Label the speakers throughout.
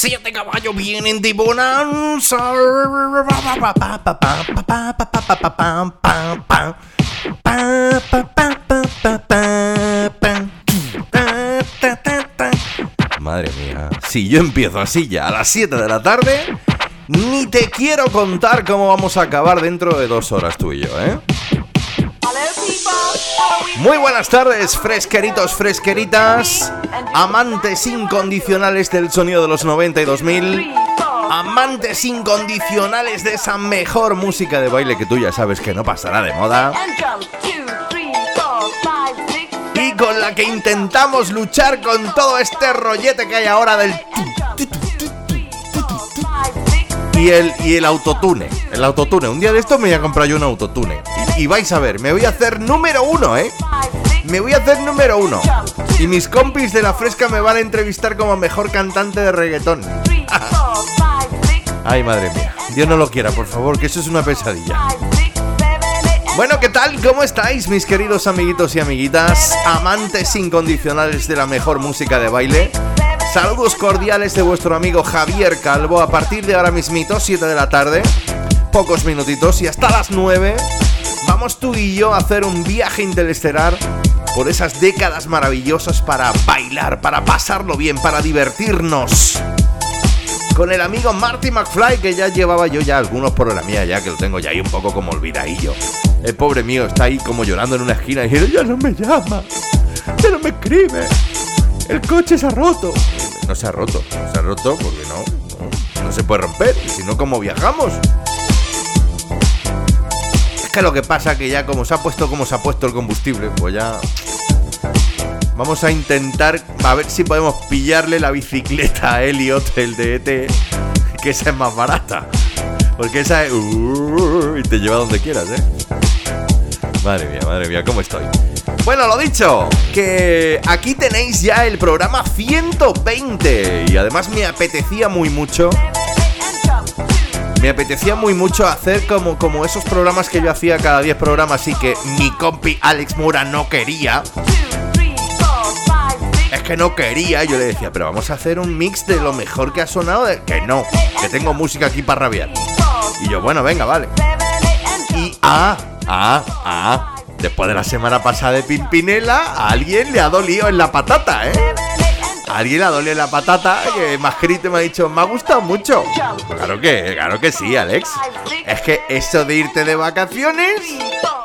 Speaker 1: Siete caballos vienen de bonanza. Madre mía, si yo empiezo así ya a las 7 de la tarde, ni te quiero contar cómo vamos a acabar dentro de dos horas tú y yo, ¿eh? Muy buenas tardes, fresqueritos, fresqueritas, amantes incondicionales del sonido de los 90 y 2000, amantes incondicionales de esa mejor música de baile que tú ya sabes que no pasará de moda. Y con la que intentamos luchar con todo este rollete que hay ahora del y el, y el autotune, el autotune. Un día de esto me voy a comprar yo un autotune. Y, y vais a ver, me voy a hacer número uno, ¿eh? Me voy a hacer número uno. Y mis compis de la fresca me van a entrevistar como mejor cantante de reggaetón. Ay, madre mía. Dios no lo quiera, por favor, que eso es una pesadilla. Bueno, ¿qué tal? ¿Cómo estáis, mis queridos amiguitos y amiguitas? Amantes incondicionales de la mejor música de baile. Saludos cordiales de vuestro amigo Javier Calvo. A partir de ahora mismito, 7 de la tarde, pocos minutitos y hasta las 9, vamos tú y yo a hacer un viaje interestelar por esas décadas maravillosas para bailar, para pasarlo bien, para divertirnos. Con el amigo Marty McFly, que ya llevaba yo ya algunos por la mía, ya que lo tengo ya ahí un poco como olvidadillo. El pobre mío está ahí como llorando en una esquina y diciendo, ya no me llama, ya no me escribe, el coche se ha roto. No se ha roto, se ha roto porque no, no, se puede romper, si no, ¿cómo viajamos? Es que lo que pasa que ya como se ha puesto como se ha puesto el combustible, pues ya... Vamos a intentar a ver si podemos pillarle la bicicleta a Elliot, el de ET, que esa es más barata. Porque esa es... uh, y te lleva donde quieras, ¿eh? Madre mía, madre mía, ¿cómo estoy? Bueno, lo dicho, que aquí tenéis ya el programa 120 y además me apetecía muy mucho me apetecía muy mucho hacer como, como esos programas que yo hacía cada 10 programas y que mi compi Alex Mura no quería. Es que no quería, yo le decía, pero vamos a hacer un mix de lo mejor que ha sonado. De... Que no, que tengo música aquí para rabiar. Y yo, bueno, venga, vale. Y ah, ah, ah. Después de la semana pasada de Pimpinela, a alguien le ha dolido en la patata, ¿eh? Alguien le ha dolido en la patata que y me ha dicho, me ha gustado mucho. Claro que, claro que sí, Alex. Es que eso de irte de vacaciones,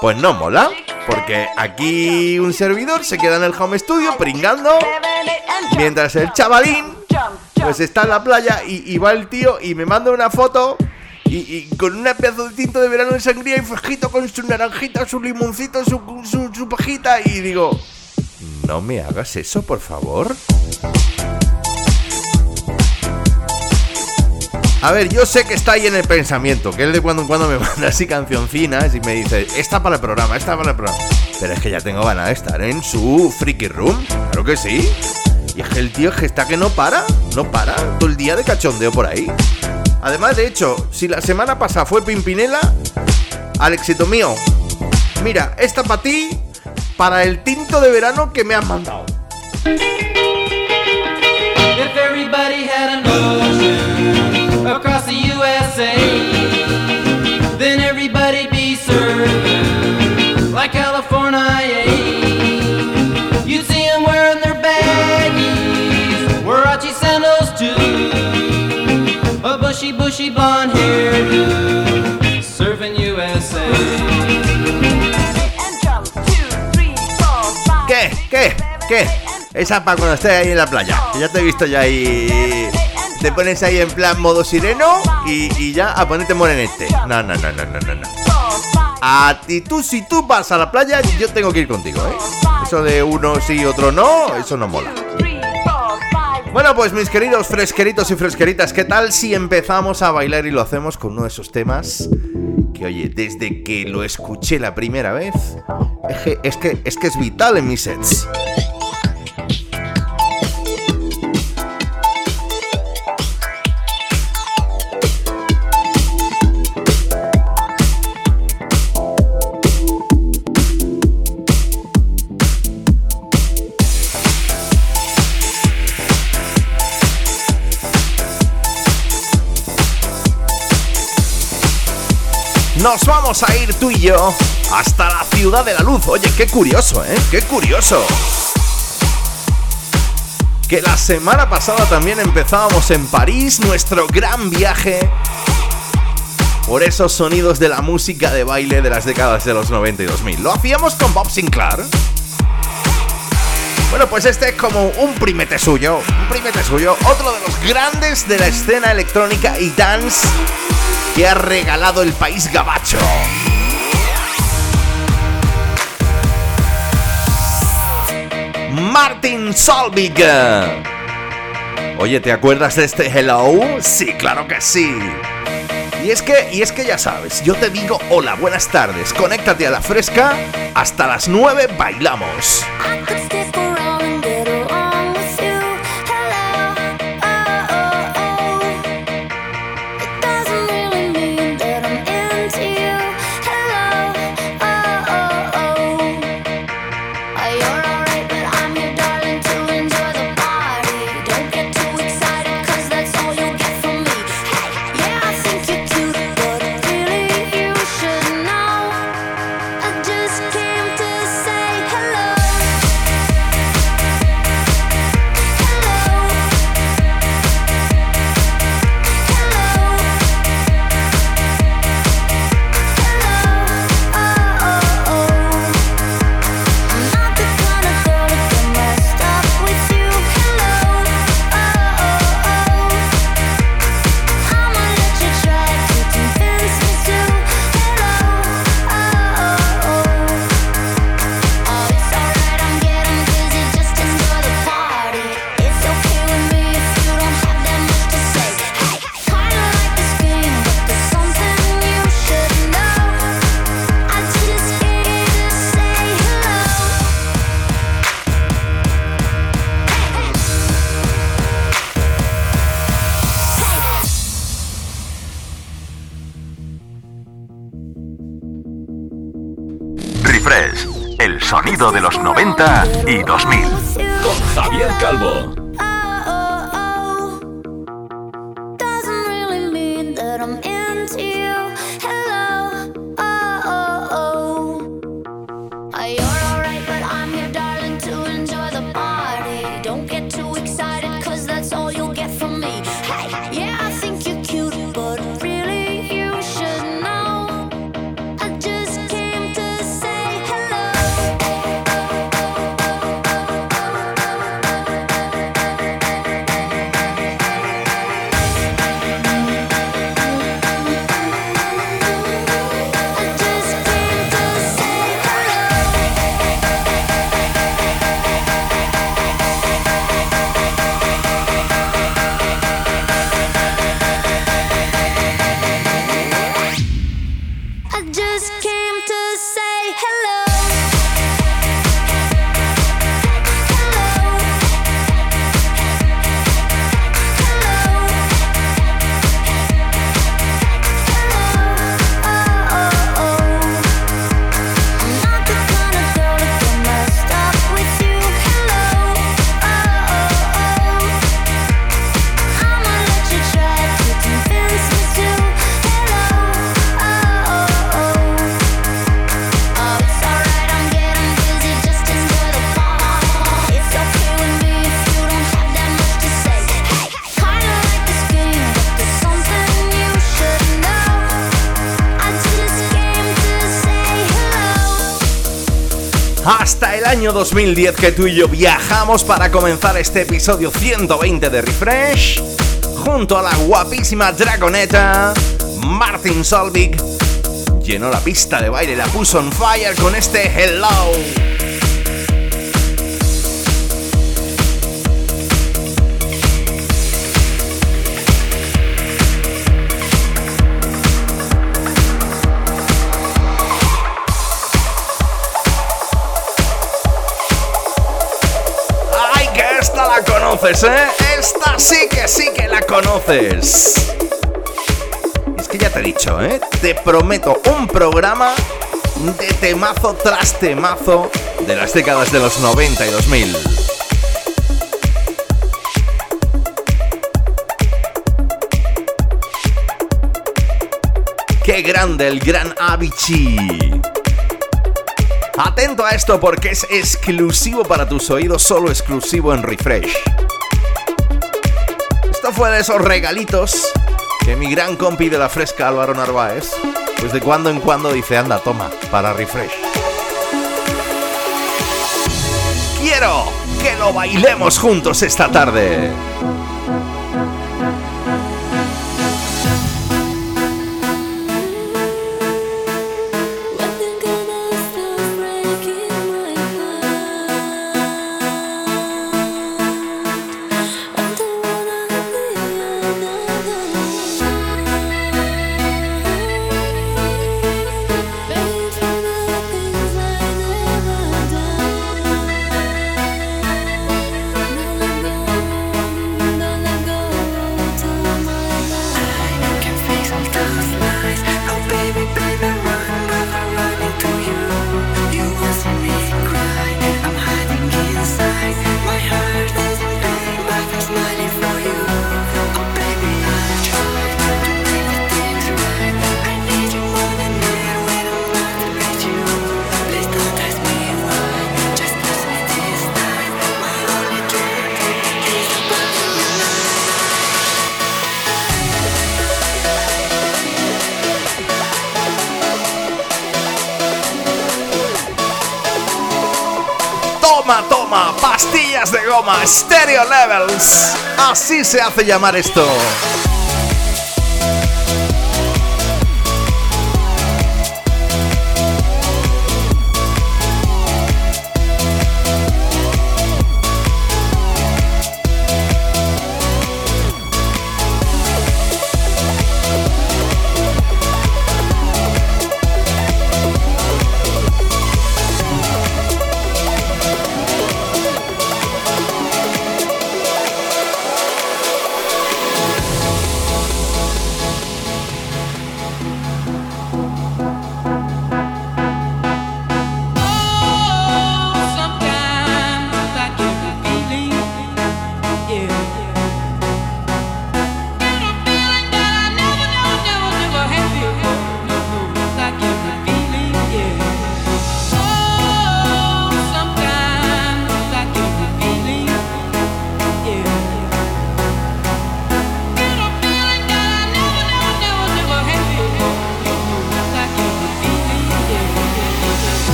Speaker 1: pues no mola. Porque aquí un servidor se queda en el home studio pringando, mientras el chavalín pues está en la playa y va el tío y me manda una foto y, con un pedazo de tinto de verano de sangría y fresquito con su naranjita, su limoncito, su, su, su pajita y digo, no me hagas eso, por favor. A ver, yo sé que está ahí en el pensamiento, que él de cuando en cuando me manda así cancioncinas y me dice, esta para el programa, esta para el programa. Pero es que ya tengo ganas de estar en su freaky room, claro que sí. Y es que el tío es que está que no para. no para, todo el día de cachondeo por ahí. Además, de hecho, si la semana pasada fue Pimpinela, al éxito mío, mira, esta para ti, para el tinto de verano que me has mandado. Bushy, bushy blonde serving USA. ¿Qué? ¿Qué? ¿Qué? Esa para cuando estés ahí en la playa. ya te he visto ya ahí. Te pones ahí en plan modo sireno y, ya a ponerte morenete. No, no, no, no, no, no, no. A ti, tú, si tú vas a la playa, yo tengo que ir contigo, ¿eh? Eso de uno sí, otro no, eso no mola. Bueno, pues mis queridos fresqueritos y fresqueritas, ¿qué tal si empezamos a bailar y lo hacemos con uno de esos temas que, oye, desde que lo escuché la primera vez, es que es, que, es, vital en mis sets? Nos vamos a ir tú y yo hasta la ciudad de la luz. Oye, qué curioso, ¿eh? Qué curioso. Que la semana pasada también empezábamos en París nuestro gran viaje por esos sonidos de la música de baile de las décadas de los 90 y 2000. Lo hacíamos con Bob Sinclair. Bueno, pues este es como un primete suyo, un primete suyo, otro de los grandes de la escena electrónica y dance que ha regalado el país gabacho. Martin Solvig. Oye, ¿te acuerdas de este Hello? Sí, claro que sí. Y es que, y es que ya sabes, yo te digo hola, buenas tardes, conéctate a la fresca, hasta las 9 bailamos. Año 2010 que tú y yo viajamos para comenzar este episodio 120 de Refresh, junto a la guapísima Dragoneta, Martin Solvig, llenó la pista de baile, la puso on fire con este Hello. ¿Eh? Esta sí que sí que la conoces. Es que ya te he dicho, ¿eh? Te prometo un programa de temazo tras temazo de las décadas de los 90 y 2000. ¡Qué grande el gran Avicii! Atento a esto porque es exclusivo para tus oídos, solo exclusivo en Refresh. Fue de esos regalitos que mi gran compi de la fresca Álvaro Narváez, pues de cuando en cuando dice, anda, toma, para Refresh. Quiero que lo bailemos juntos esta tarde. Stereo Levels. Así se hace llamar esto.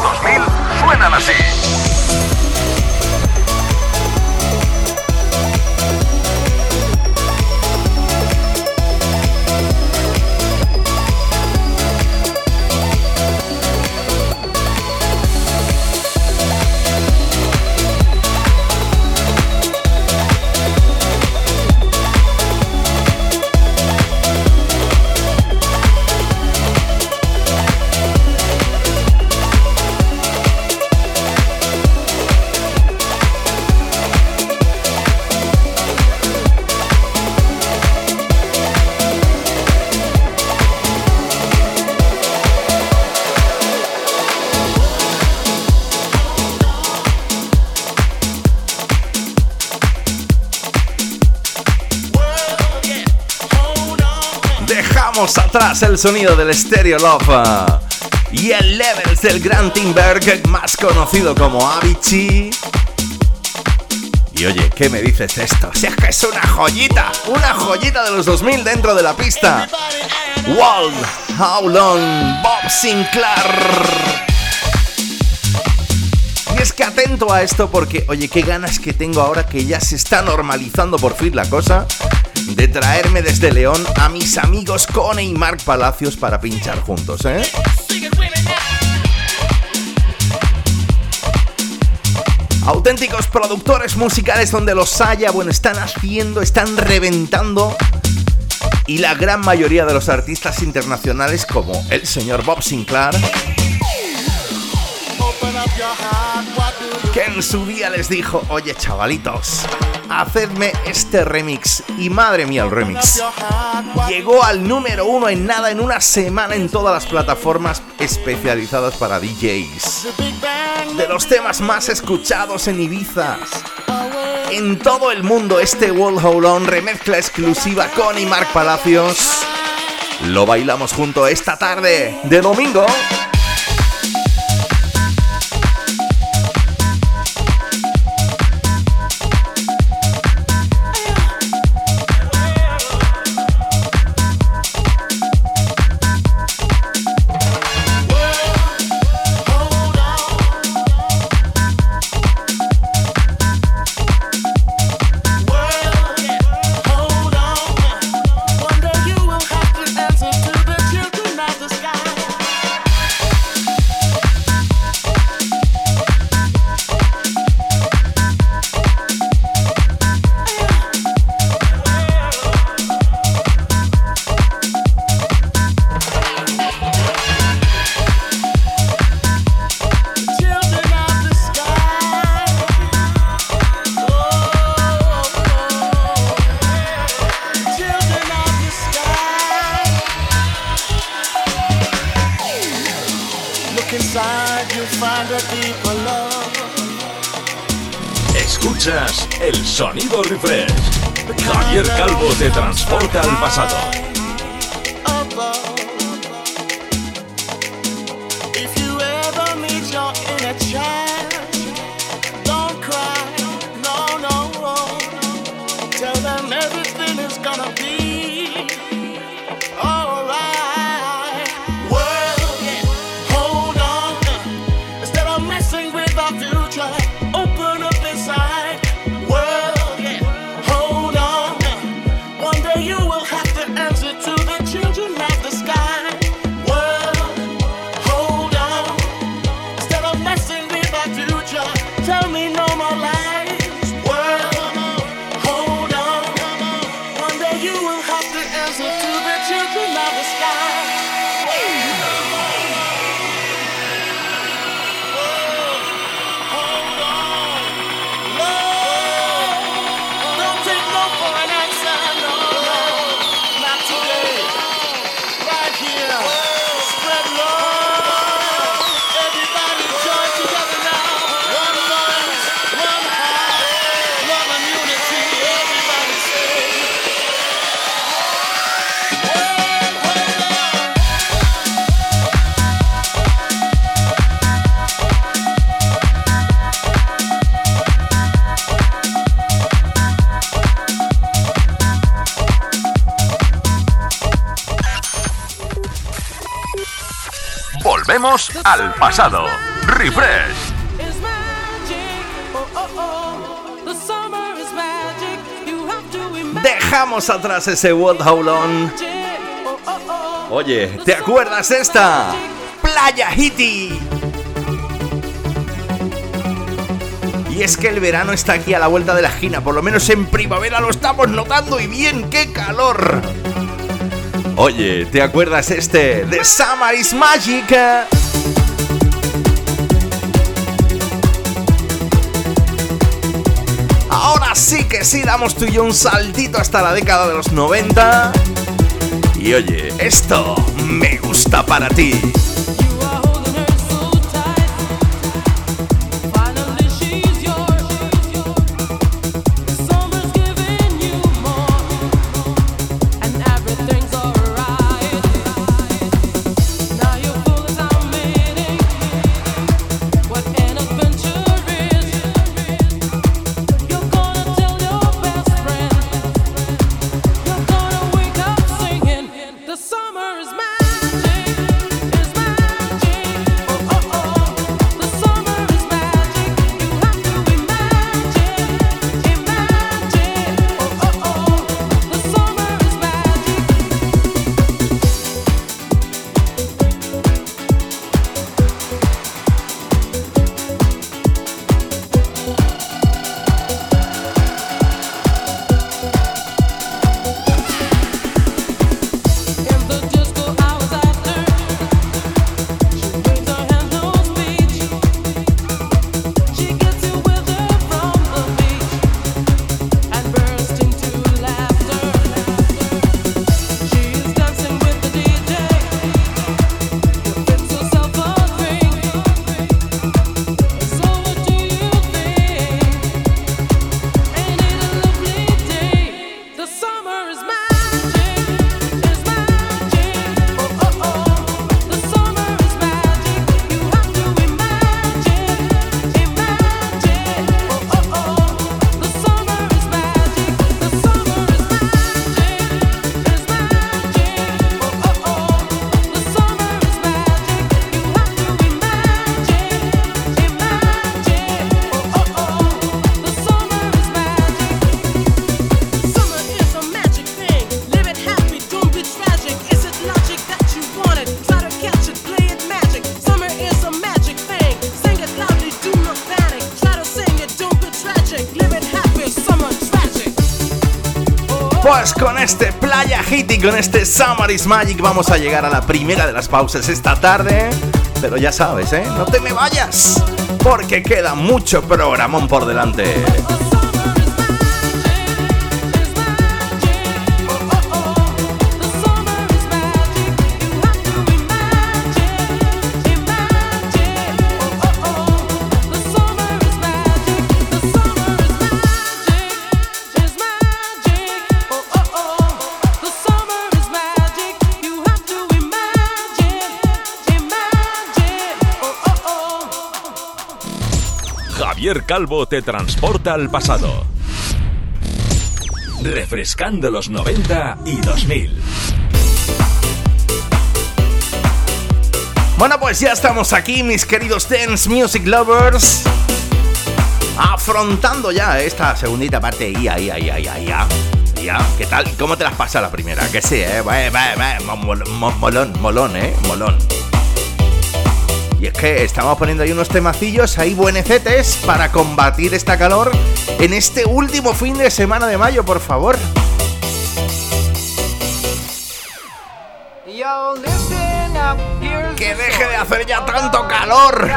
Speaker 1: 2000 suenan así. El sonido del Stereo Love y el Levels del Gran Timberg, más conocido como Avicii. Y oye, ¿qué me dices esto? Si es que es una joyita, una joyita de los 2000 dentro de la pista. Wall, How Bob Sinclair. Y es que atento a esto porque, oye, qué ganas que tengo ahora que ya se está normalizando por fin la cosa de traerme desde León a mis amigos Cone y Mark Palacios para pinchar juntos, ¿eh? Auténticos productores musicales donde los haya, bueno, están haciendo, están reventando. Y la gran mayoría de los artistas internacionales, como el señor Bob Sinclair, que en su día les dijo, oye chavalitos, hacedme este remix. Y madre mía el remix. Llegó al número uno en nada, en una semana en todas las plataformas especializadas para DJs. De los temas más escuchados en Ibiza. En todo el mundo este World Hold On remezcla exclusiva con y Mark Palacios. Lo bailamos junto esta tarde de domingo.
Speaker 2: Al
Speaker 1: Atrás ese What How Long. Oye, ¿te acuerdas esta? Playa Hitty. Y es que el verano está aquí a la vuelta de la esquina, por lo menos en primavera lo estamos notando y bien, qué calor. Oye, ¿te acuerdas este? De Summer is Magic. Sí, damos tú y yo un saltito hasta la década de los 90. Y oye, esto me gusta para ti. Con este Summer is Magic vamos a llegar a la primera de las pausas esta tarde. Pero ya sabes, ¿eh? No te me vayas, porque queda mucho programón por delante.
Speaker 3: Calvo te transporta al pasado. Refrescando los 90 y 2000.
Speaker 1: Bueno, pues ya estamos aquí, mis queridos Dance Music Lovers. Afrontando ya esta segundita parte. Ya, ya, ya, ya, ya. Ya, ¿qué tal? ¿Cómo te las pasa la primera? Que sí, eh. Molón, molón, eh. Molón. Y es que estamos poniendo ahí unos temacillos, ahí buenecetes, para combatir esta calor en este último fin de semana de mayo, por favor. Que deje de hacer ya tanto calor.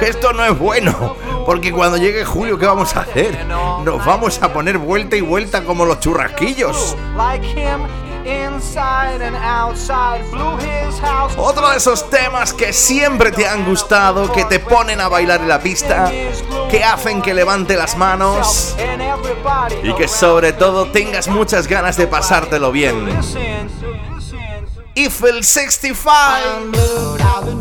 Speaker 1: Esto no es bueno. Porque cuando llegue julio, ¿qué vamos a hacer? Nos vamos a poner vuelta y vuelta como los churrasquillos. Otro de esos temas que siempre te han gustado, que te ponen a bailar en la pista, que hacen que levante las manos y que sobre todo tengas muchas ganas de pasártelo bien. Eiffel 65.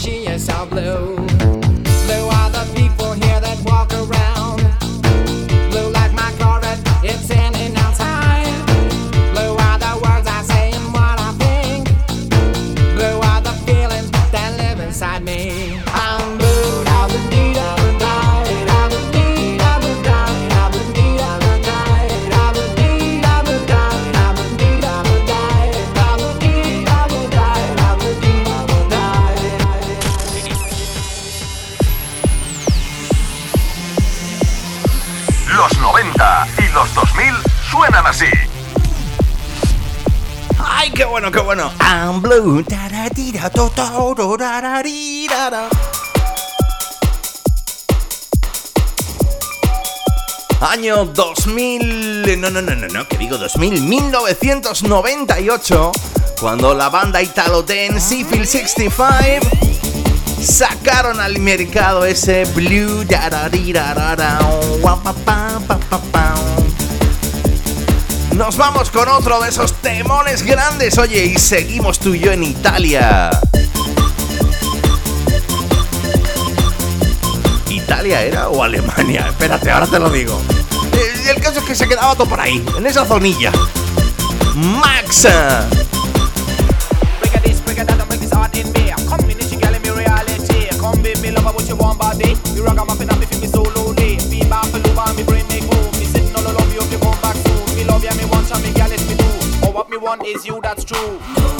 Speaker 1: she is all blue. Año 2000, no, no, no, no, no, que digo 2000, 1998, cuando la banda Italo Dance Phil 65 sacaron al mercado ese Blue Nos vamos con otro de esos temones grandes, oye, y seguimos tú y yo en Italia. ¿Italia era o Alemania? Espérate, ahora te lo digo. Eh, el caso es que se quedaba todo por ahí, en esa zonilla. Max.
Speaker 4: One is you, that's true.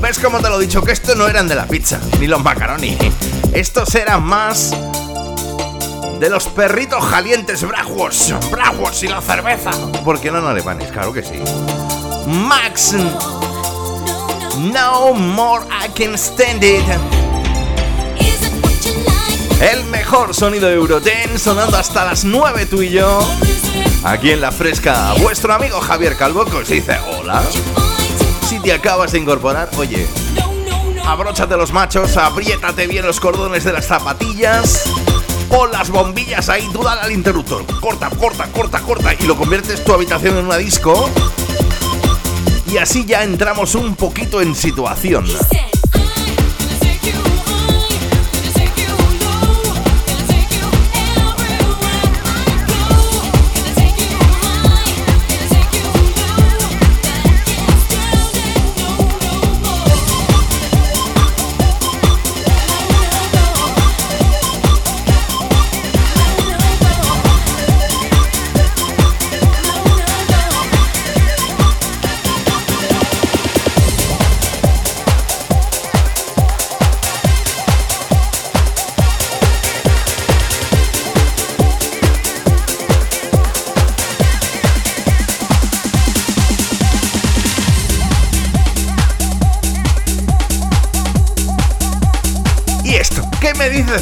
Speaker 1: Ves cómo te lo he dicho, que estos no eran de la pizza, ni los macaroni. Estos eran más de los perritos jalientes Brajuos, Brajuos y la cerveza. Porque no en alemanes, claro que sí. Max, no more I can stand it. El mejor sonido de Euroten sonando hasta las 9 tú y yo. Aquí en la fresca, vuestro amigo Javier Calvo que os dice hola te acabas de incorporar, oye, abróchate los machos, apriétate bien los cordones de las zapatillas, pon las bombillas ahí, tú dale al interruptor, corta, corta, corta, corta, y lo conviertes tu habitación en una disco. Y así ya entramos un poquito en situación.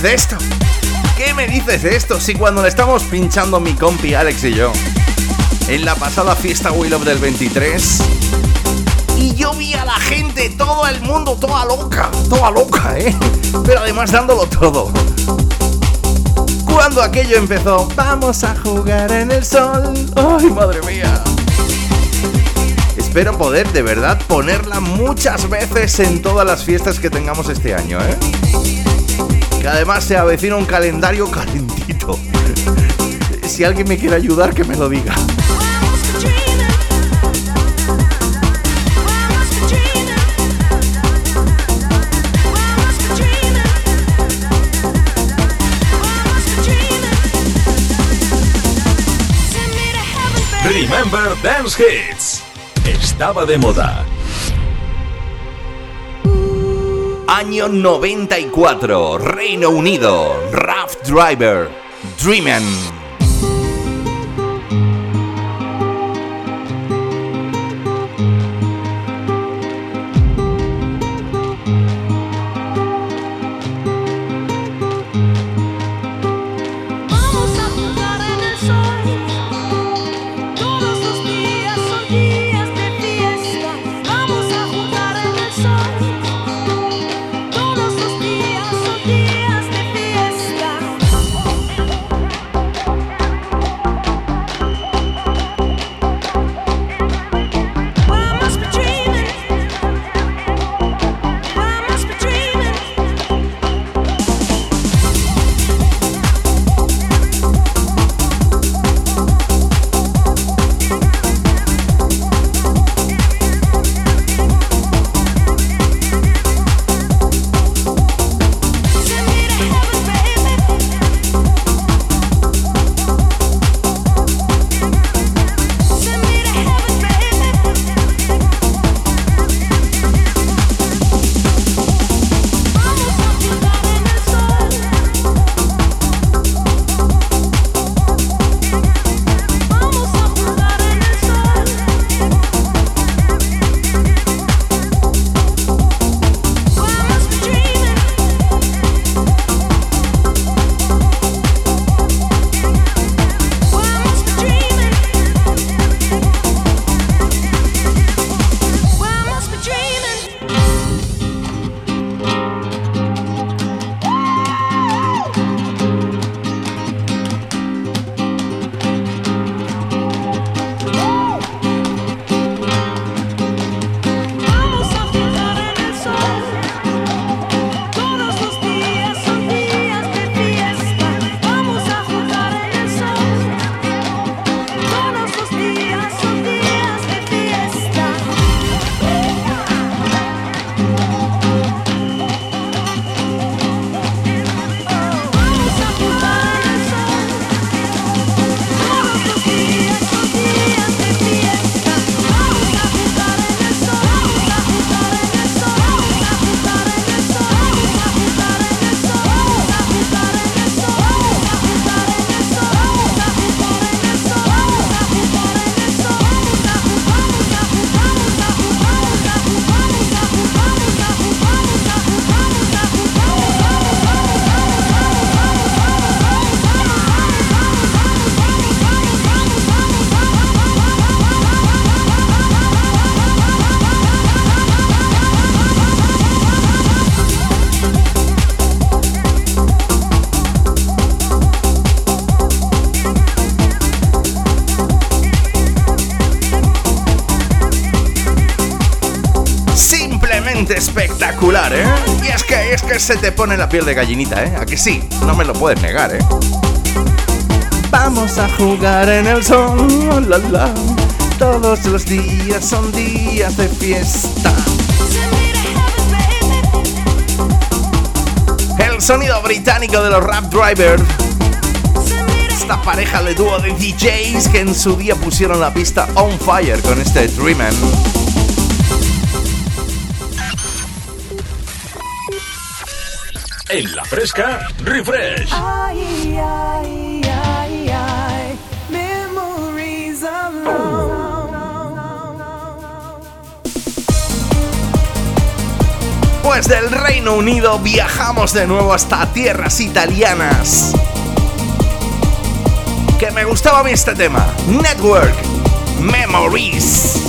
Speaker 1: De esto? ¿Qué me dices de esto? Si cuando le estamos pinchando mi compi Alex y yo en la pasada fiesta Will of del 23 y yo vi a la gente, todo el mundo, toda loca, toda loca, ¿eh? Pero además dándolo todo. Cuando aquello empezó, vamos a jugar en el sol. ¡Ay, madre mía! Espero poder de verdad ponerla muchas veces en todas las fiestas que tengamos este año, ¿eh? Que además se avecina un calendario calentito. Si alguien me quiere ayudar, que me lo diga.
Speaker 3: Remember Dance Hits. Estaba de moda.
Speaker 1: Año 94, Reino Unido, Rough Driver, Dreamin'. Se te pone la piel de gallinita, ¿eh? ¿A que sí? No me lo puedes negar, ¿eh? Vamos a jugar en el sol, la, la. Todos los días son días de fiesta. El sonido británico de los Rap Drivers. Esta pareja de dúo de DJs que en su día pusieron la pista on fire con este Dreamin'.
Speaker 3: En la fresca, refresh. después del Reino Unido viajamos de nuevo hasta tierras italianas. Que me gustaba a mí este tema. Network Memories.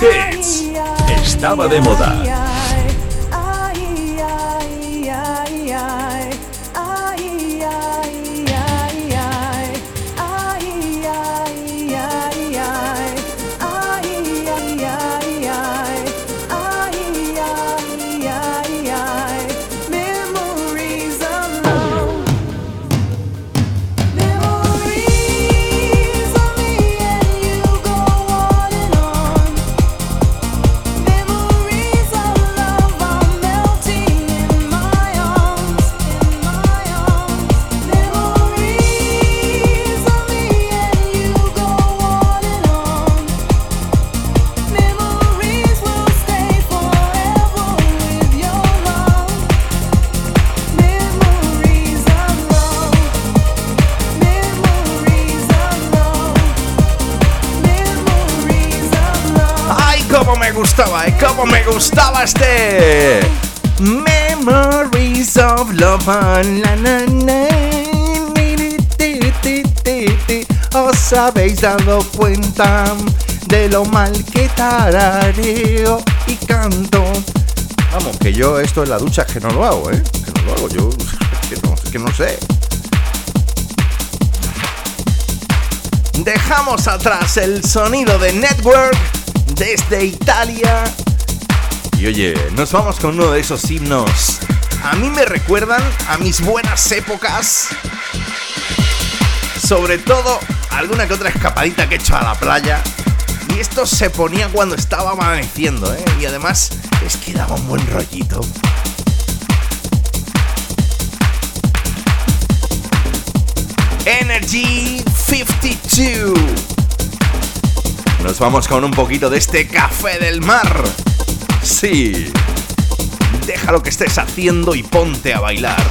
Speaker 1: Hits. Estaba de moda.
Speaker 3: ¿Os habéis dado cuenta de lo mal que tarareo y canto? Vamos, que yo esto en la ducha es que no lo hago, ¿eh? Que no lo hago, yo que que no sé. Dejamos atrás el sonido de Network desde Italia y oye, nos vamos con uno de esos himnos. A mí me recuerdan a mis buenas épocas. Sobre todo alguna que otra escapadita que he hecho a la playa. Y esto se ponía cuando estaba amaneciendo, ¿eh? Y además es que daba un buen rollito. Energy 52. Nos vamos con un poquito de este café del mar. Sí. Deja lo que estés haciendo y ponte a bailar.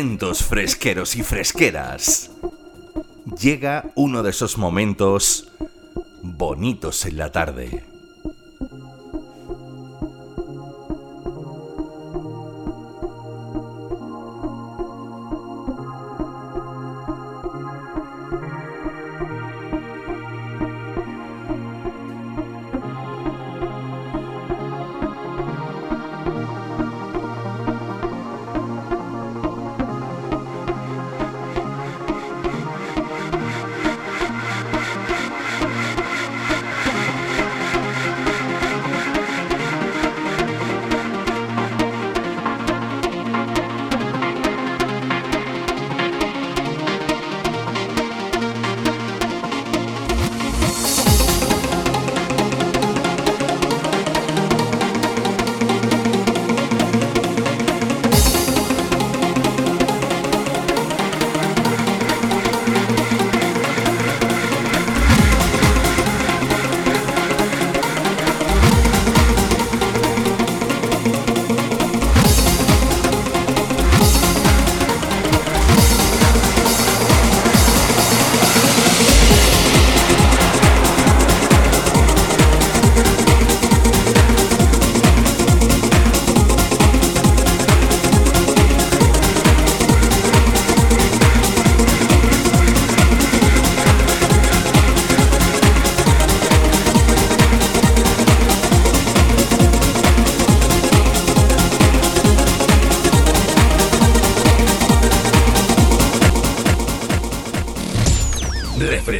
Speaker 1: Atentos fresqueros y fresqueras. Llega uno de esos momentos bonitos en la tarde.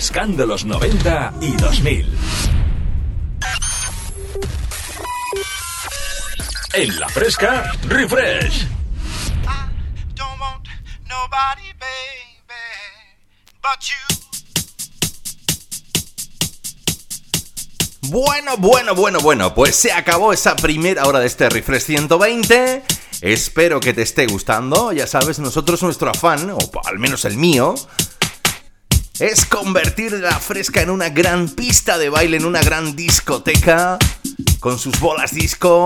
Speaker 5: De los 90 y 2000. En la fresca, refresh.
Speaker 1: Bueno, bueno, bueno, bueno, pues se acabó esa primera hora de este refresh 120. Espero que te esté gustando. Ya sabes, nosotros nuestro afán, o al menos el mío, es convertir la fresca en una gran pista de baile, en una gran discoteca, con sus bolas disco,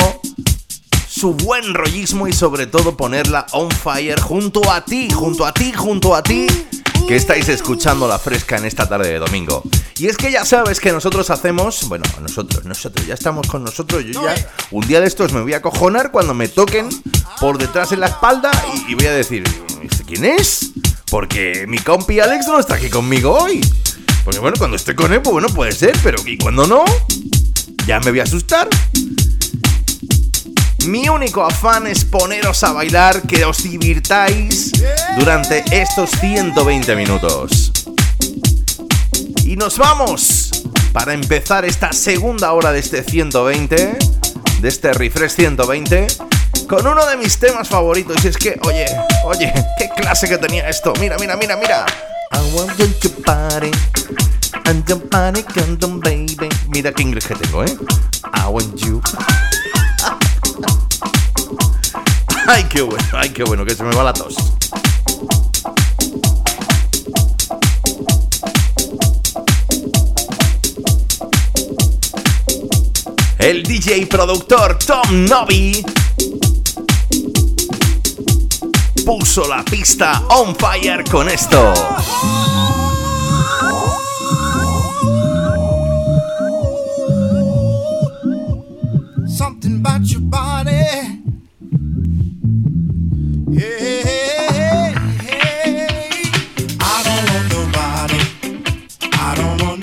Speaker 1: su buen rollismo y sobre todo ponerla on fire junto a ti, junto a ti, junto a ti, que estáis escuchando la fresca en esta tarde de domingo. Y es que ya sabes que nosotros hacemos, bueno, nosotros, nosotros, ya estamos con nosotros, yo ya un día de estos me voy a cojonar cuando me toquen por detrás en la espalda y, y voy a decir, ¿este quién es? Porque mi compi Alex no está aquí conmigo hoy. Porque bueno, cuando estoy con él, pues bueno, puede ser, pero ¿y cuando no? Ya me voy a asustar. Mi único afán es poneros a bailar, que os divirtáis durante estos 120 minutos. Y nos vamos para empezar esta segunda hora de este 120, de este refresh 120 con uno de mis temas favoritos. Y es que, oye, oye, qué clase que tenía esto. Mira, mira, mira, mira. I want you to party. And the party come baby. Mira qué inglés que tengo, ¿eh? I want you. ay, qué bueno, ay, qué bueno, que se me va la tos. El DJ productor Tom Novi puso la pista on fire con esto.
Speaker 2: Something about your body.
Speaker 6: Yeah. I don't want nobody. I don't want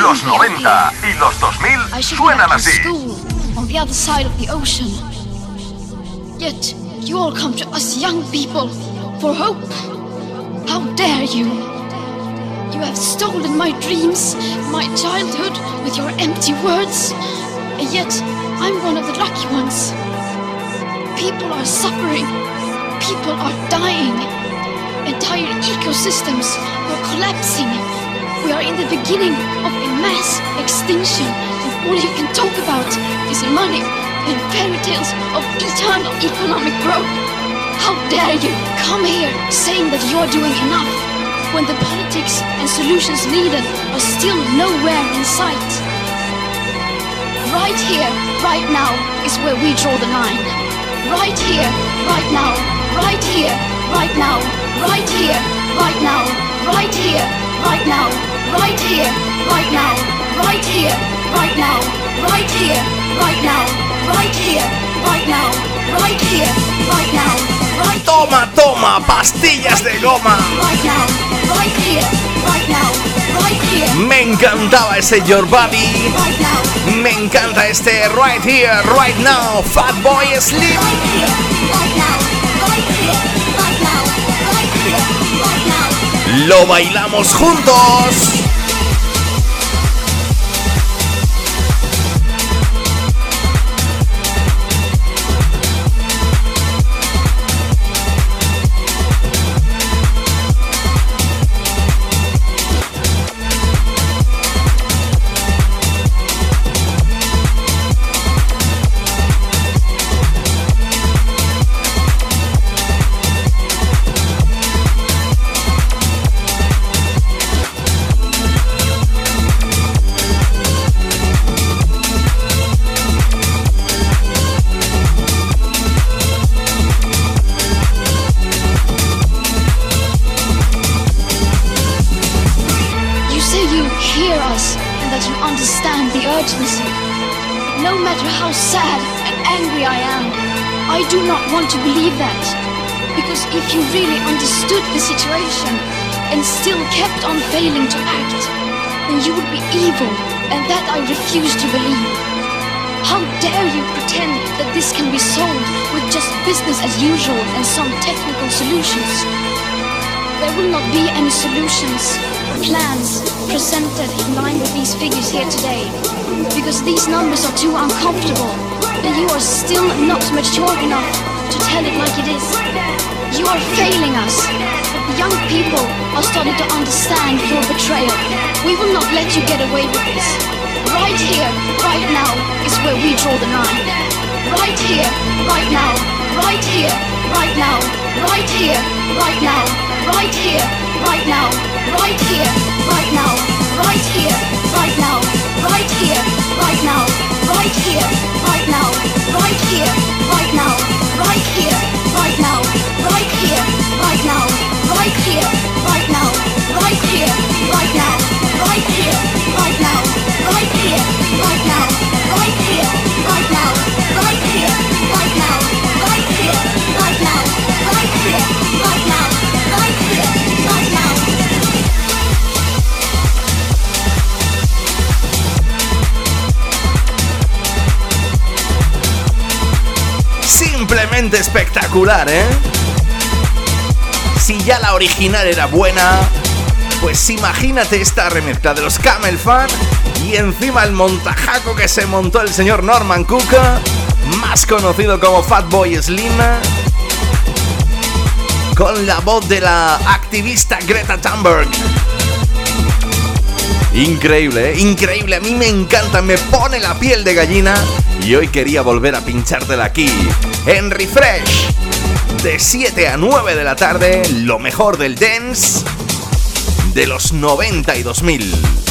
Speaker 2: Los 90 y los 2000 suenan así.
Speaker 6: On the other side of the ocean. Yet you all come to us young people for hope. How dare you? You have stolen my dreams, my childhood with your empty words. And yet I'm one of the lucky ones. People are suffering. People are dying. Entire ecosystems are collapsing. We are in the beginning of a mass extinction, and all you can talk about is money and fairy tales of eternal economic growth. How dare you come here saying that you're doing enough when the politics and solutions needed are still nowhere in sight? Right here, right now, is where we draw the line. Right here, right now, right here, right now, right here, right now, right here, right now right here, right now, right here, right now, right here, right now, right here, right now, right here, right now, right now
Speaker 1: Toma, toma, pastillas de goma.
Speaker 6: Right now, right here, right now, right here.
Speaker 1: Me encantaba ese Your Body.
Speaker 6: Right now.
Speaker 1: Me encanta este Right Here, Right Now, Fatboy Slim.
Speaker 6: Right
Speaker 1: Lo bailamos juntos.
Speaker 6: Refuse to believe. How dare you pretend that this can be solved with just business as usual and some technical solutions? There will not be any solutions plans presented in line with these figures here today, because these numbers are too uncomfortable, and you are still not mature enough to tell it like it is. You are failing us, young people are starting to understand your betrayal. We will not let you get away with this. Right here, right now is where we draw the line. Right here, right now, right here, right now, right here, right now, right here, right now, right here, right now, right here, right now, right here, right now, right here, right now, right here, right now, right here,
Speaker 1: Simplemente espectacular, ¿eh? Si ya la original era buena, pues imagínate esta remezcla de los Camel Fan y encima el montajaco que se montó el señor Norman Cook, más conocido como Fatboy Slim, con la voz de la activista Greta Thunberg. Increíble, ¿eh? increíble, a mí me encanta, me pone la piel de gallina y hoy quería volver a pinchártela aquí, en Refresh, de 7 a 9 de la tarde, lo mejor del dance de los 92.000.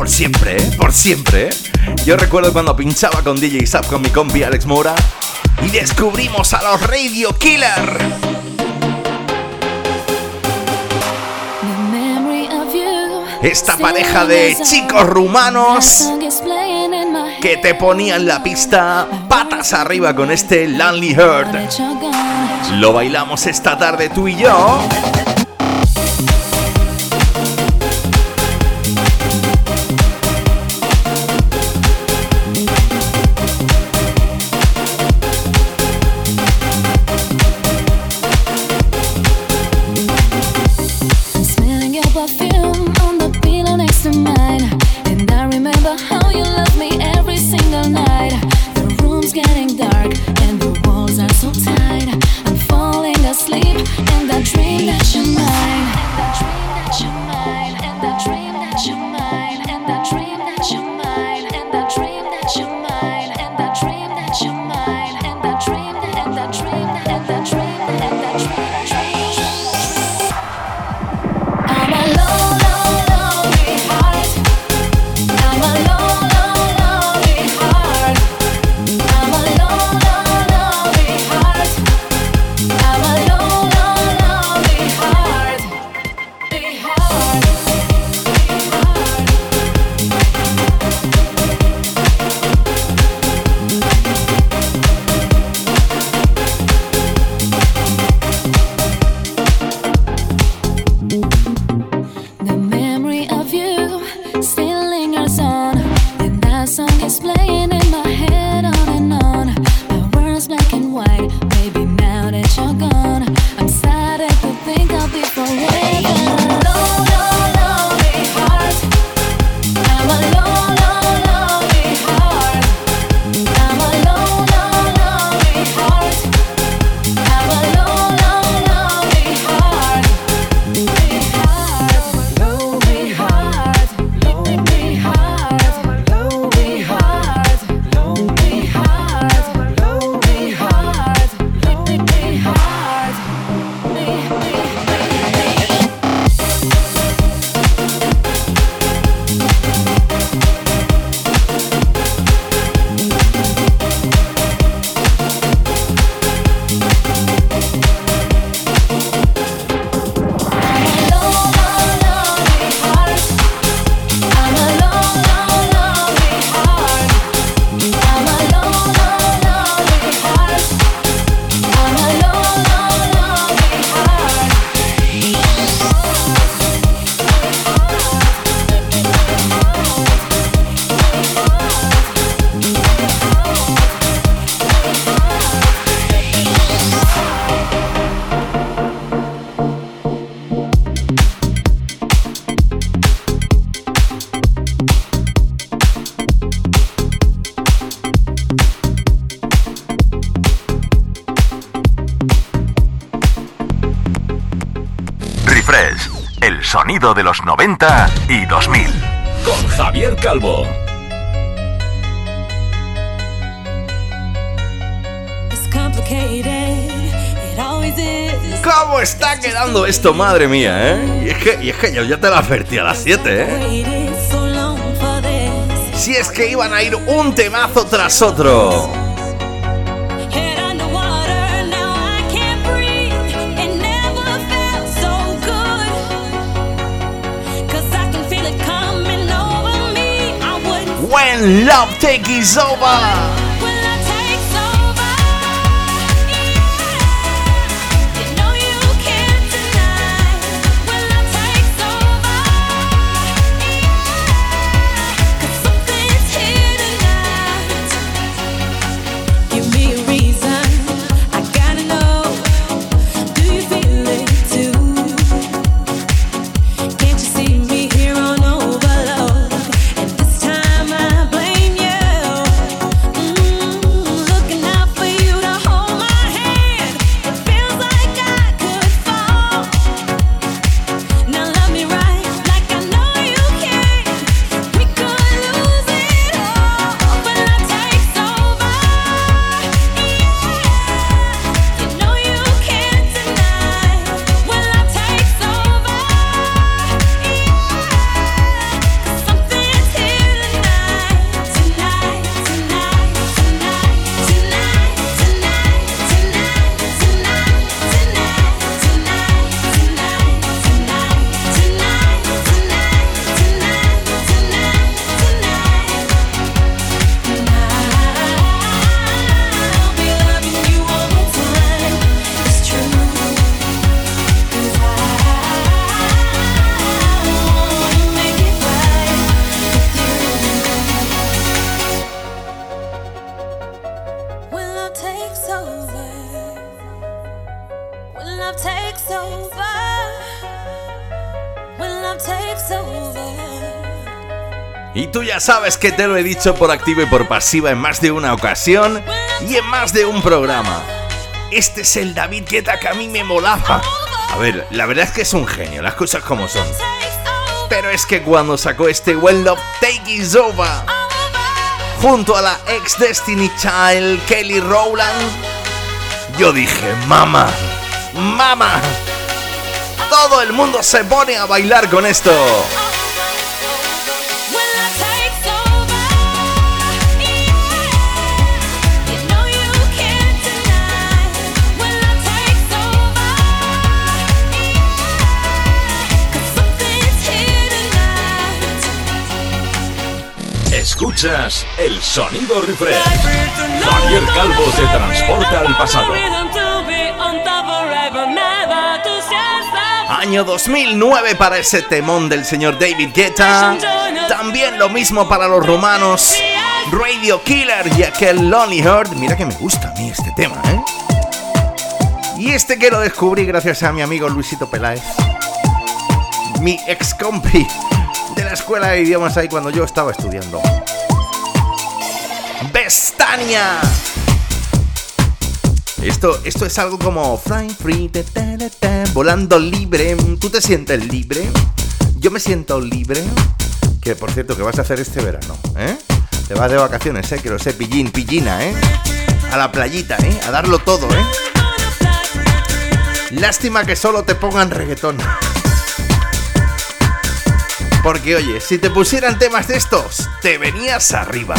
Speaker 4: por siempre, ¿eh? Por siempre, ¿eh? Yo recuerdo cuando pinchaba con DJ Sap con mi compi Alex Mora y descubrimos a los Radio Killer. Esta pareja de chicos rumanos que te ponían la pista patas arriba con este Lonely Heart. Lo bailamos esta tarde tú y yo. And I remember how you loved me every single night. The room's getting dark and the walls are so tight. I'm falling asleep and I dream that you're. And I dream that you're mine.
Speaker 5: De los 90 y 2000.
Speaker 1: Con Javier Calvo.
Speaker 4: ¿Cómo está quedando esto, madre mía, eh? Y es que, y es que yo ya te la advertí a las 7, eh. Si es que iban a ir un temazo tras otro. When love takes over.
Speaker 3: Que te lo he dicho por activa y por pasiva en más de una ocasión y en más de un programa. Este es el David Guetta que a mí me molaba. A ver, la verdad es que es un genio, las cosas como son. Pero es que cuando sacó este Well Love Take Is Over, junto a la ex Destiny Child Kelly Rowland, yo dije, mama, mama, todo el mundo se pone a bailar con esto.
Speaker 5: Escuchas el sonido refresh. Javier Calvo te transporta al pasado.
Speaker 3: Año 2009 para ese temón del señor David Guetta. También lo mismo para los romanos. Radio Killer y aquel Lonely Heart. Mira que me gusta a mí este tema, ¿eh? Y este que lo descubrí gracias a mi amigo Luisito Peláez. Mi ex compi de la escuela de idiomas ahí cuando yo estaba estudiando. Bestania. Esto, esto es algo como flying free, volando libre. ¿Tú te sientes libre? Yo me siento libre. Que por cierto, que vas a hacer este verano, ¿eh? Te vas de vacaciones, ¿eh? Que lo sé, pillín, pillina, ¿eh? A la playita, ¿eh? A darlo todo, ¿eh? Lástima que solo te pongan reggaetón. Porque oye, si te pusieran temas de estos, te venías arriba.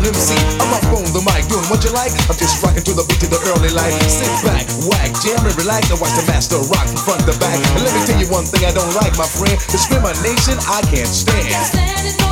Speaker 7: MC. I'm up on the mic doing what you like. I'm just rocking to the beat of the early light. Sit back, whack, jam and relax. I watch the master rock from front to back. And let me tell you one thing I don't like, my friend. Discrimination, I can't stand.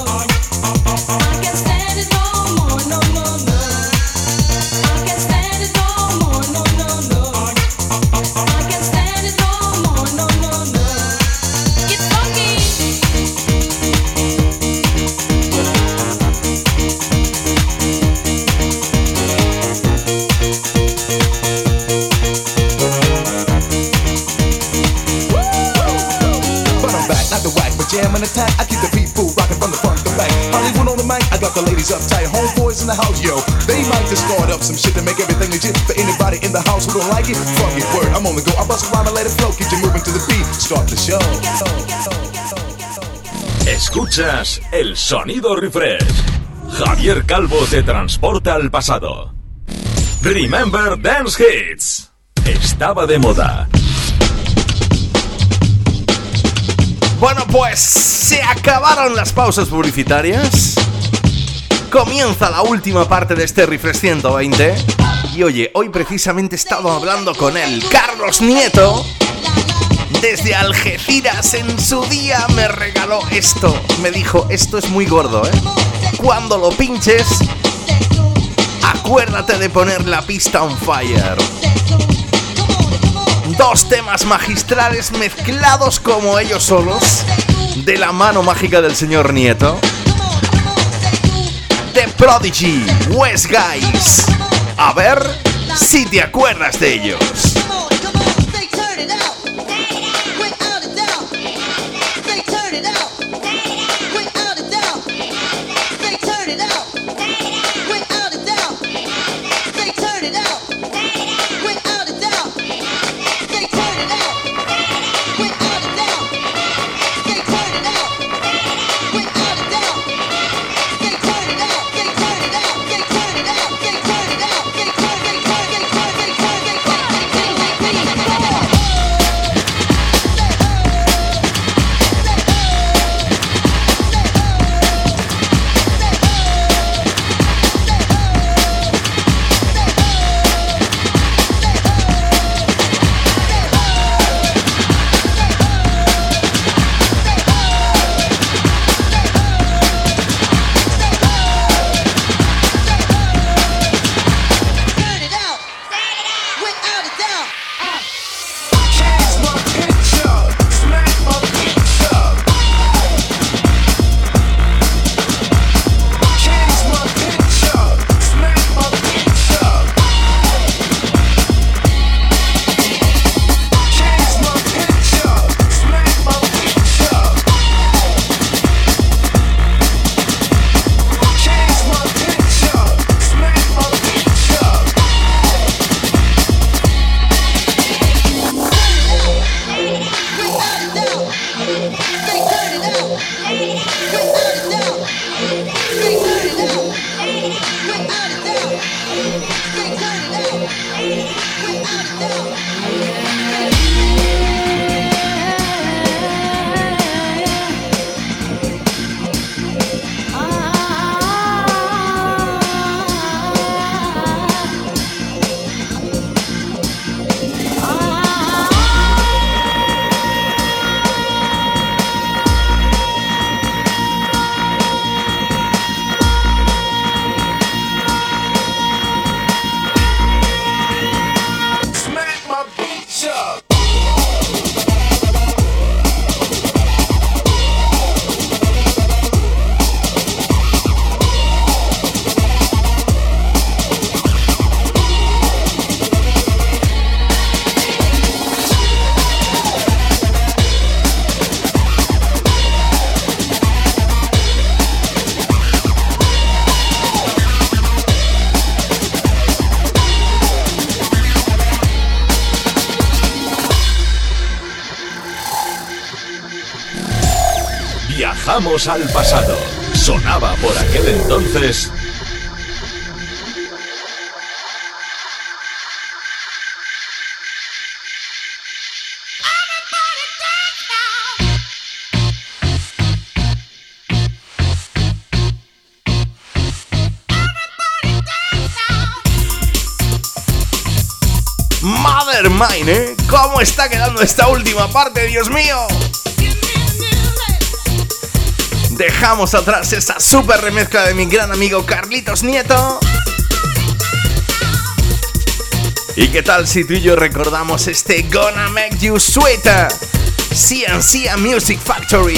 Speaker 7: Uptight. Homeboys in the house, yo. They might just start up some shit to make everything legit. For anybody in the house who don't like it, fuck it, word. I'm on the go. I bust a rhyme and let it flow. Keep you moving to the beat. Start the show.
Speaker 3: Escuchas el sonido refresh. Javier Calvo te transporta al pasado. Remember Dance Hits. Estaba de moda.
Speaker 1: Bueno, pues se acabaron las pausas publicitarias. Comienza la última parte de este Refresh 120. Y oye, hoy precisamente he estado hablando con él, Carlos Nieto. Desde Algeciras en su día me regaló esto. Me dijo, esto es muy gordo, ¿eh? Cuando lo pinches, acuérdate de poner la pista on fire. Dos temas magistrales mezclados como ellos solos, de la mano mágica del señor Nieto. The Prodigy, West Guys. A ver si te acuerdas de ellos.
Speaker 3: Al pasado. Sonaba por aquel entonces
Speaker 1: Mine, ¿eh? ¿Cómo está quedando esta última parte, Dios mío? Dejamos atrás esa super remezcla de mi gran amigo Carlitos Nieto. ¿Y qué tal si tú y yo recordamos este Gonna Make You Sweet? CNC Music Factory.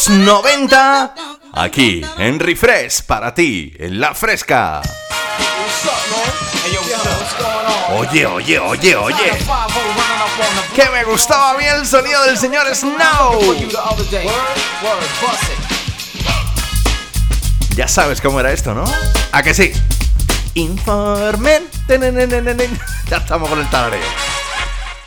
Speaker 1: Los 90 aquí en Refresh para ti en la fresca. Oye, oye, oye, oye. Que me gustaba bien el sonido del señor Snow. Ya sabes cómo era esto, ¿no? ¿A que sí? Informen. Ya estamos con el talareo.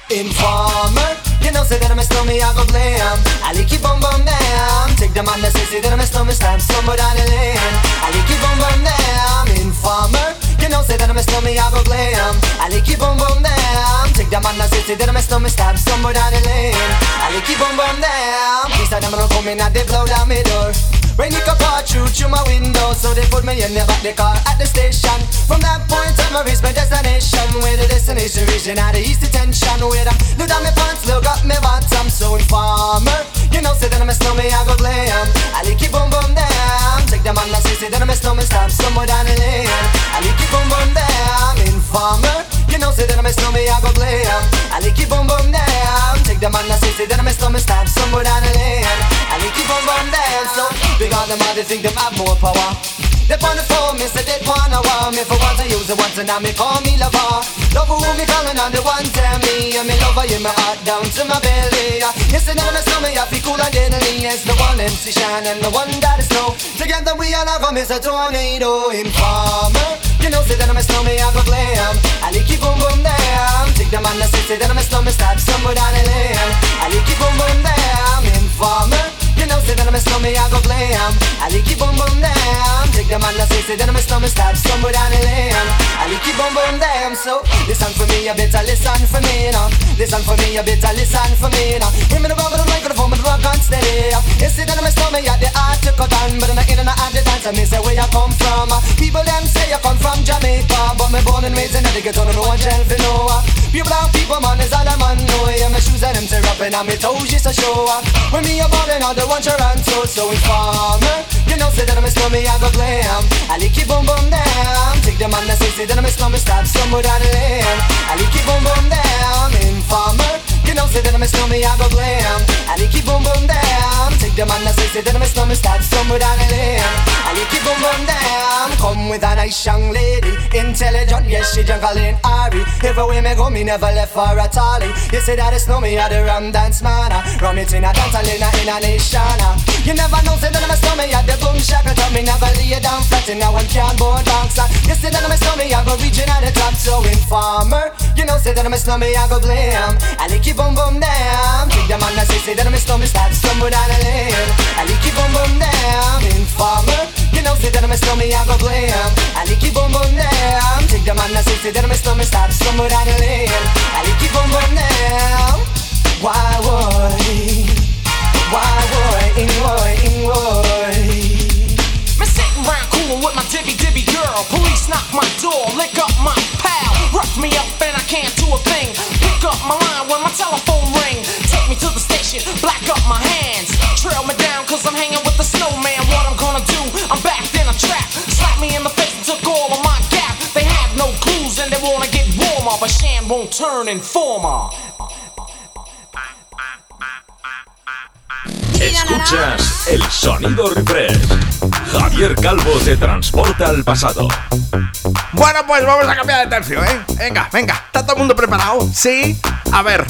Speaker 8: Informer. You know, say that I'm a snowman, I go blam. I like you bum bum down. Take the man that say, say that I'm a snowman, stamp somewhere down the lane. I like you bum bum down. Informer. You know, say that I'm a snowman, I go glam. I like you bum bum down. Take the man that say, say that I'm a snowman, stamp somewhere down the lane. I like you bum bum down. Please, I'm gonna come in they blow down my door. Rainy you could part through through my window So they put me in the back the car at the station. From that point on I reached my destination Where the destination region had the east detention Where I look down my pants, look up my bottom So informer, you know say that I'm a snowman, I go glam. I like it boom boom damn. Take them on, I say, say that I'm a snowman, stop somewhere down the lane I like it boom boom damn Informer, you know say that I'm a snowman, I go glam. I like it boom boom damn. Take them on, I say, say that I'm a snowman, stop somewhere down the lane and they keep on run them, so because them all they think them have more power. They on the phone, me say they wanna want me for once I use it once and now me call me lover. Love who me calling on the one tell me, and me lover in my heart down to my belly. Yes, and I'm a stomach, I feel cool and deadly. Yes, the one MC shine and the one that is snow. Together we all have a Mr. Tornado Informer. You know, say that I'm a snowman, I go glam. I like you boom boom damn. Take the man that say, say that I'm a snowman, stop somewhere down the lane. I like you boom boom damn. Informer. You know, say that I'm a snowman, I go glam. I like you boom boom damn. Take the man that say, say that I'm a snowman, stop somewhere down the lane. I like you boom boom damn. So listen for me, you better listen for me now. Listen for me, you better listen for me now. Bring me the rubber, the microphone, the rock on steady. You say that I'm a snowman, yeah, the art to cut on, but in the in and out the dance, I say where you come from. People them say you come from Jamaica, but me born and raised in Connecticut, on no one tell for no. Uh. Pure black people, man, is all a man know. Yeah, my shoes and them tear up and on me toes just a show. Uh. When me a ballin', all the one Toronto, so informer. You know, say that I'm a snowman, I go glam. I like it boom boom down. Take the man that say, say that I'm a snowman, stop somewhere down the lane. I like it boom boom down. Informer. You know, say that I'm a snowman, I go glam. I like it boom boom down. Take the man that say, say that I'm a snowman, stop somewhere down the lane. I like it boom boom down. Come with a nice young lady, intelligent, yes, she jungle in Ari. Everywhere me go, me never left for a tally. You say that it's no me, I the rum dance man. Rum it in a dance, in a, in a nation. You never know, say that I'm a snowman, I the boom shaka. Tell me never lay down flat in a one cardboard box. You say that I'm a snowman, I go reaching at the top, so informer. You know, say that I'm a snowman, I go blam. I like it boom boom down. Take the man that say, say that I'm a snowman, stop somewhere down the lane. I like it boom boom down. Informer. You know, say that a snowman, I go blam. I like it boom boom down. Take the man that say, say that I'm a snowman, stop somewhere down the lane. Like it boom boom down. Why would? Why would? In would? In would?
Speaker 9: Me sitting round coolin' with my dibby dibby girl. Police knock my door, lick up my pal. Rough me up and I can't do a thing. Black up my hands. Trail me down cause I'm hanging with the snowman. What I'm gonna do? I'm backed in a trap. Slap me in the face and took all of my gap. They have no clues and they wanna get warmer. But Shan won't turn informer.
Speaker 3: Escuchas el sonido refresh. Javier Calvo te transporta al pasado.
Speaker 1: Bueno, pues vamos a cambiar de tercio, ¿eh? Venga, venga, ¿está todo el mundo preparado? ¿Sí? A ver,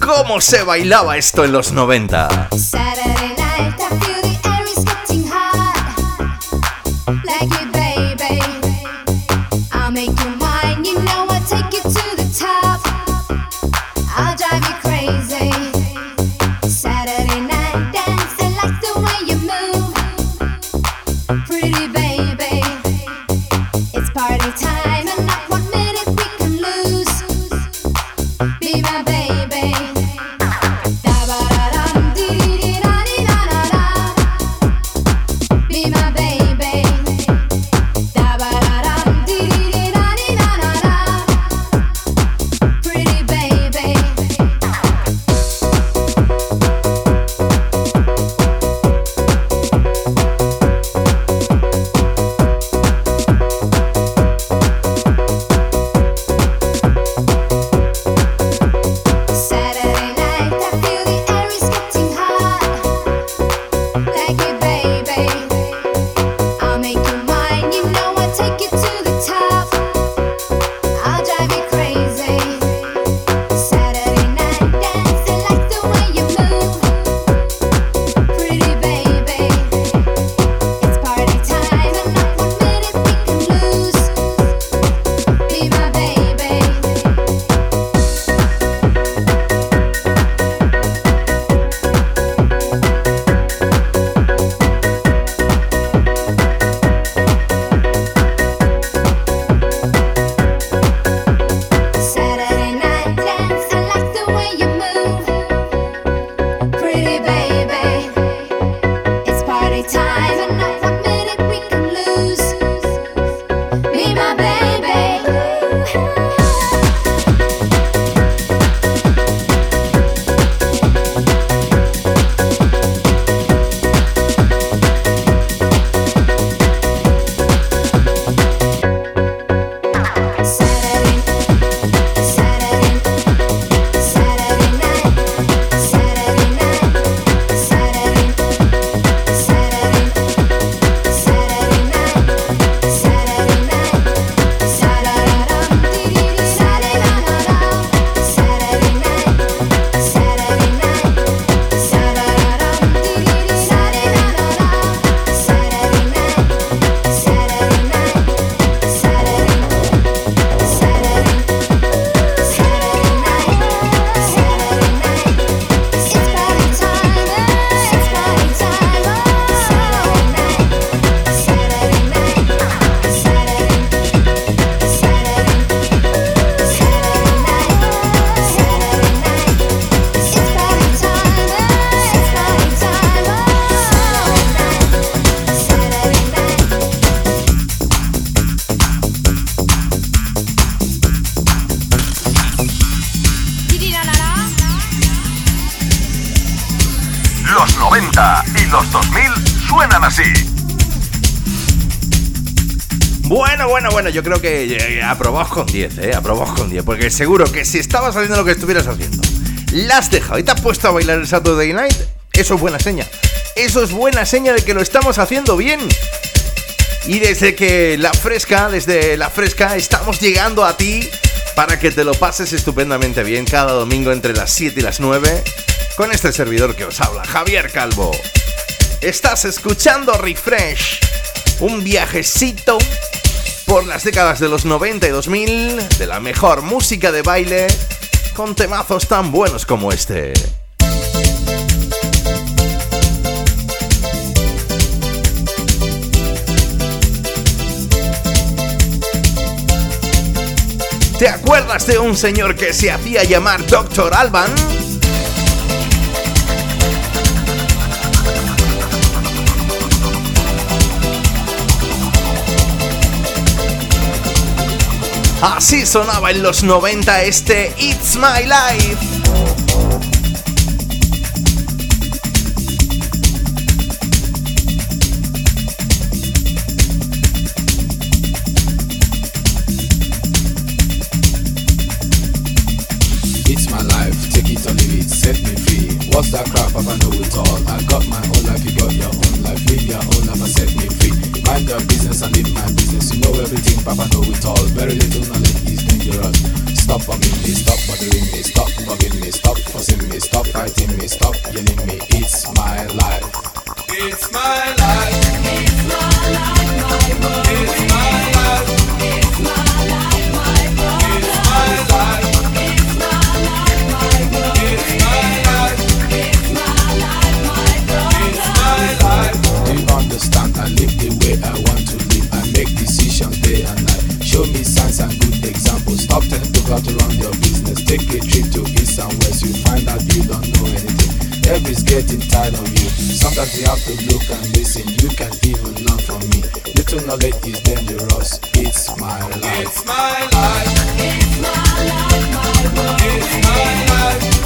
Speaker 1: ¿cómo se bailaba esto en los 90?
Speaker 10: Saturday night, I feel the air is getting hot. Like
Speaker 1: Yo creo que eh, aprobamos con 10, ¿eh? Aprobamos con 10, porque seguro que si estabas haciendo lo que estuvieras haciendo, la has dejado y te has puesto a bailar el Saturday Night, eso es buena seña. Eso es buena seña de que lo estamos haciendo bien. Y desde que la fresca, desde la fresca, estamos llegando a ti para que te lo pases estupendamente bien cada domingo entre las 7 y las 9 con este servidor que os habla, Javier Calvo. Estás escuchando Refresh, un viajecito por las décadas de los 90 y 2000 de la mejor música de baile con temazos tan buenos como este. ¿Te acuerdas de un señor que se hacía llamar Dr. Alban? Así sonaba en los 90 este It's My Life.
Speaker 11: What's that crap? I know it all. I got my own life, you got your own Mind your business and live my business. You know everything, Papa know it all. Very little knowledge is dangerous. Stop bugging me, stop bothering me, stop bugging me, stop fussing me, stop fighting me, stop yelling me. It's my life. It's my life. It's my life, my. It's my life. How to run your business. Take a trip to east and west. You find out you don't know anything. Everybody's getting tired of you. Sometimes you have to look and listen. You can even learn from me. Little knowledge is dangerous. It's my life. It's my life. It's my life, my world. It's my life.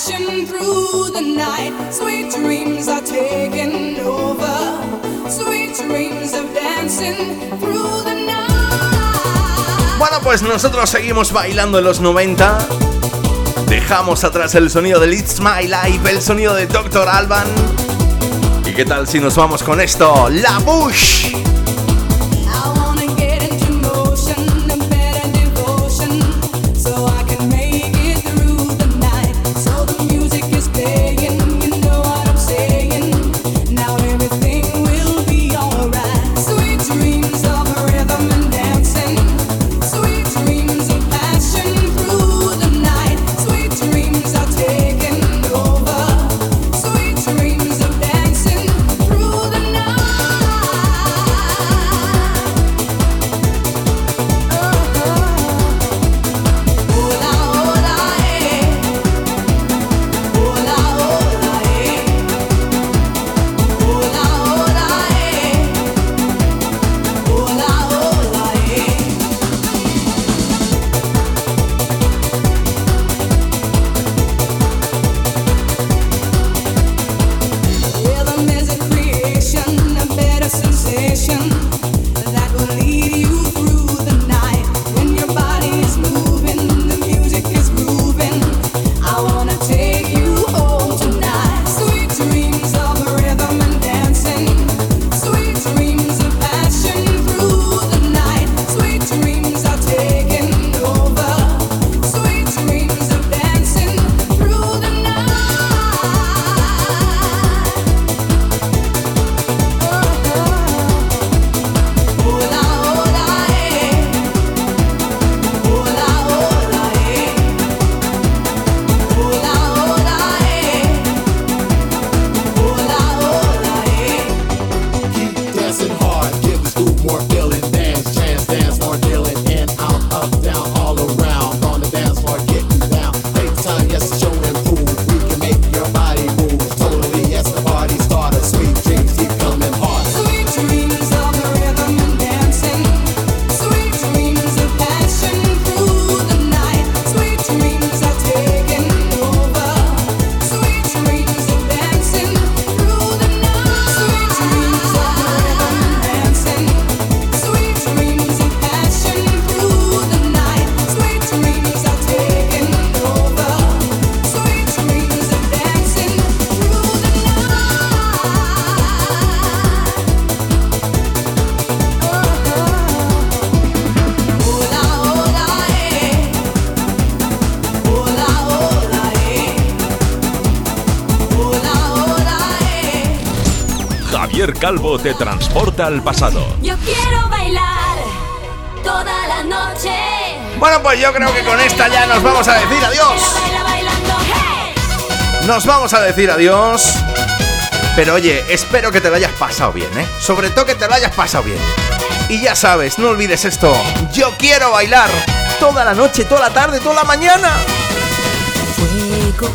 Speaker 12: Through the night. Sweet dreams are taking over. Sweet dreams of dancing through the night.
Speaker 1: Bueno, pues nosotros seguimos bailando en los 90. Dejamos atrás el sonido de It's My Life, el sonido de Dr. Alban. ¿Y qué tal si nos vamos con esto? La Bush.
Speaker 5: Calvo te transporta al pasado.
Speaker 4: Yo quiero bailar toda la noche.
Speaker 1: Bueno, pues yo creo que con esta ya nos vamos a decir adiós. Nos vamos a decir adiós. Pero oye, espero que te lo hayas pasado bien, ¿eh? Sobre todo que te lo hayas pasado bien. Y ya sabes, no olvides esto. Yo quiero bailar toda la noche, toda la tarde, toda la mañana.
Speaker 4: Fuego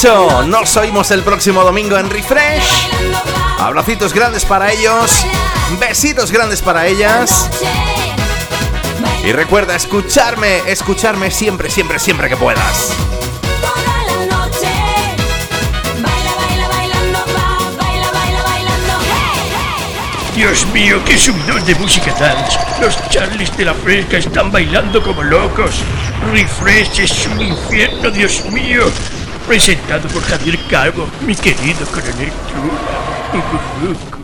Speaker 1: dicho, nos oímos el próximo domingo en Refresh. Abracitos grandes para ellos, besitos grandes para ellas. Y recuerda escucharme, escucharme siempre, siempre, siempre que puedas.
Speaker 4: Toda la noche. Baila, baila, bailando, va, baila, baila, bailando, hey.
Speaker 13: Dios mío, qué subidón de música dance. Los Charlies de la Fresca están bailando como locos. Refresh es un infierno, Dios mío. Presentado por Javier Calvo, mi querido coronel True.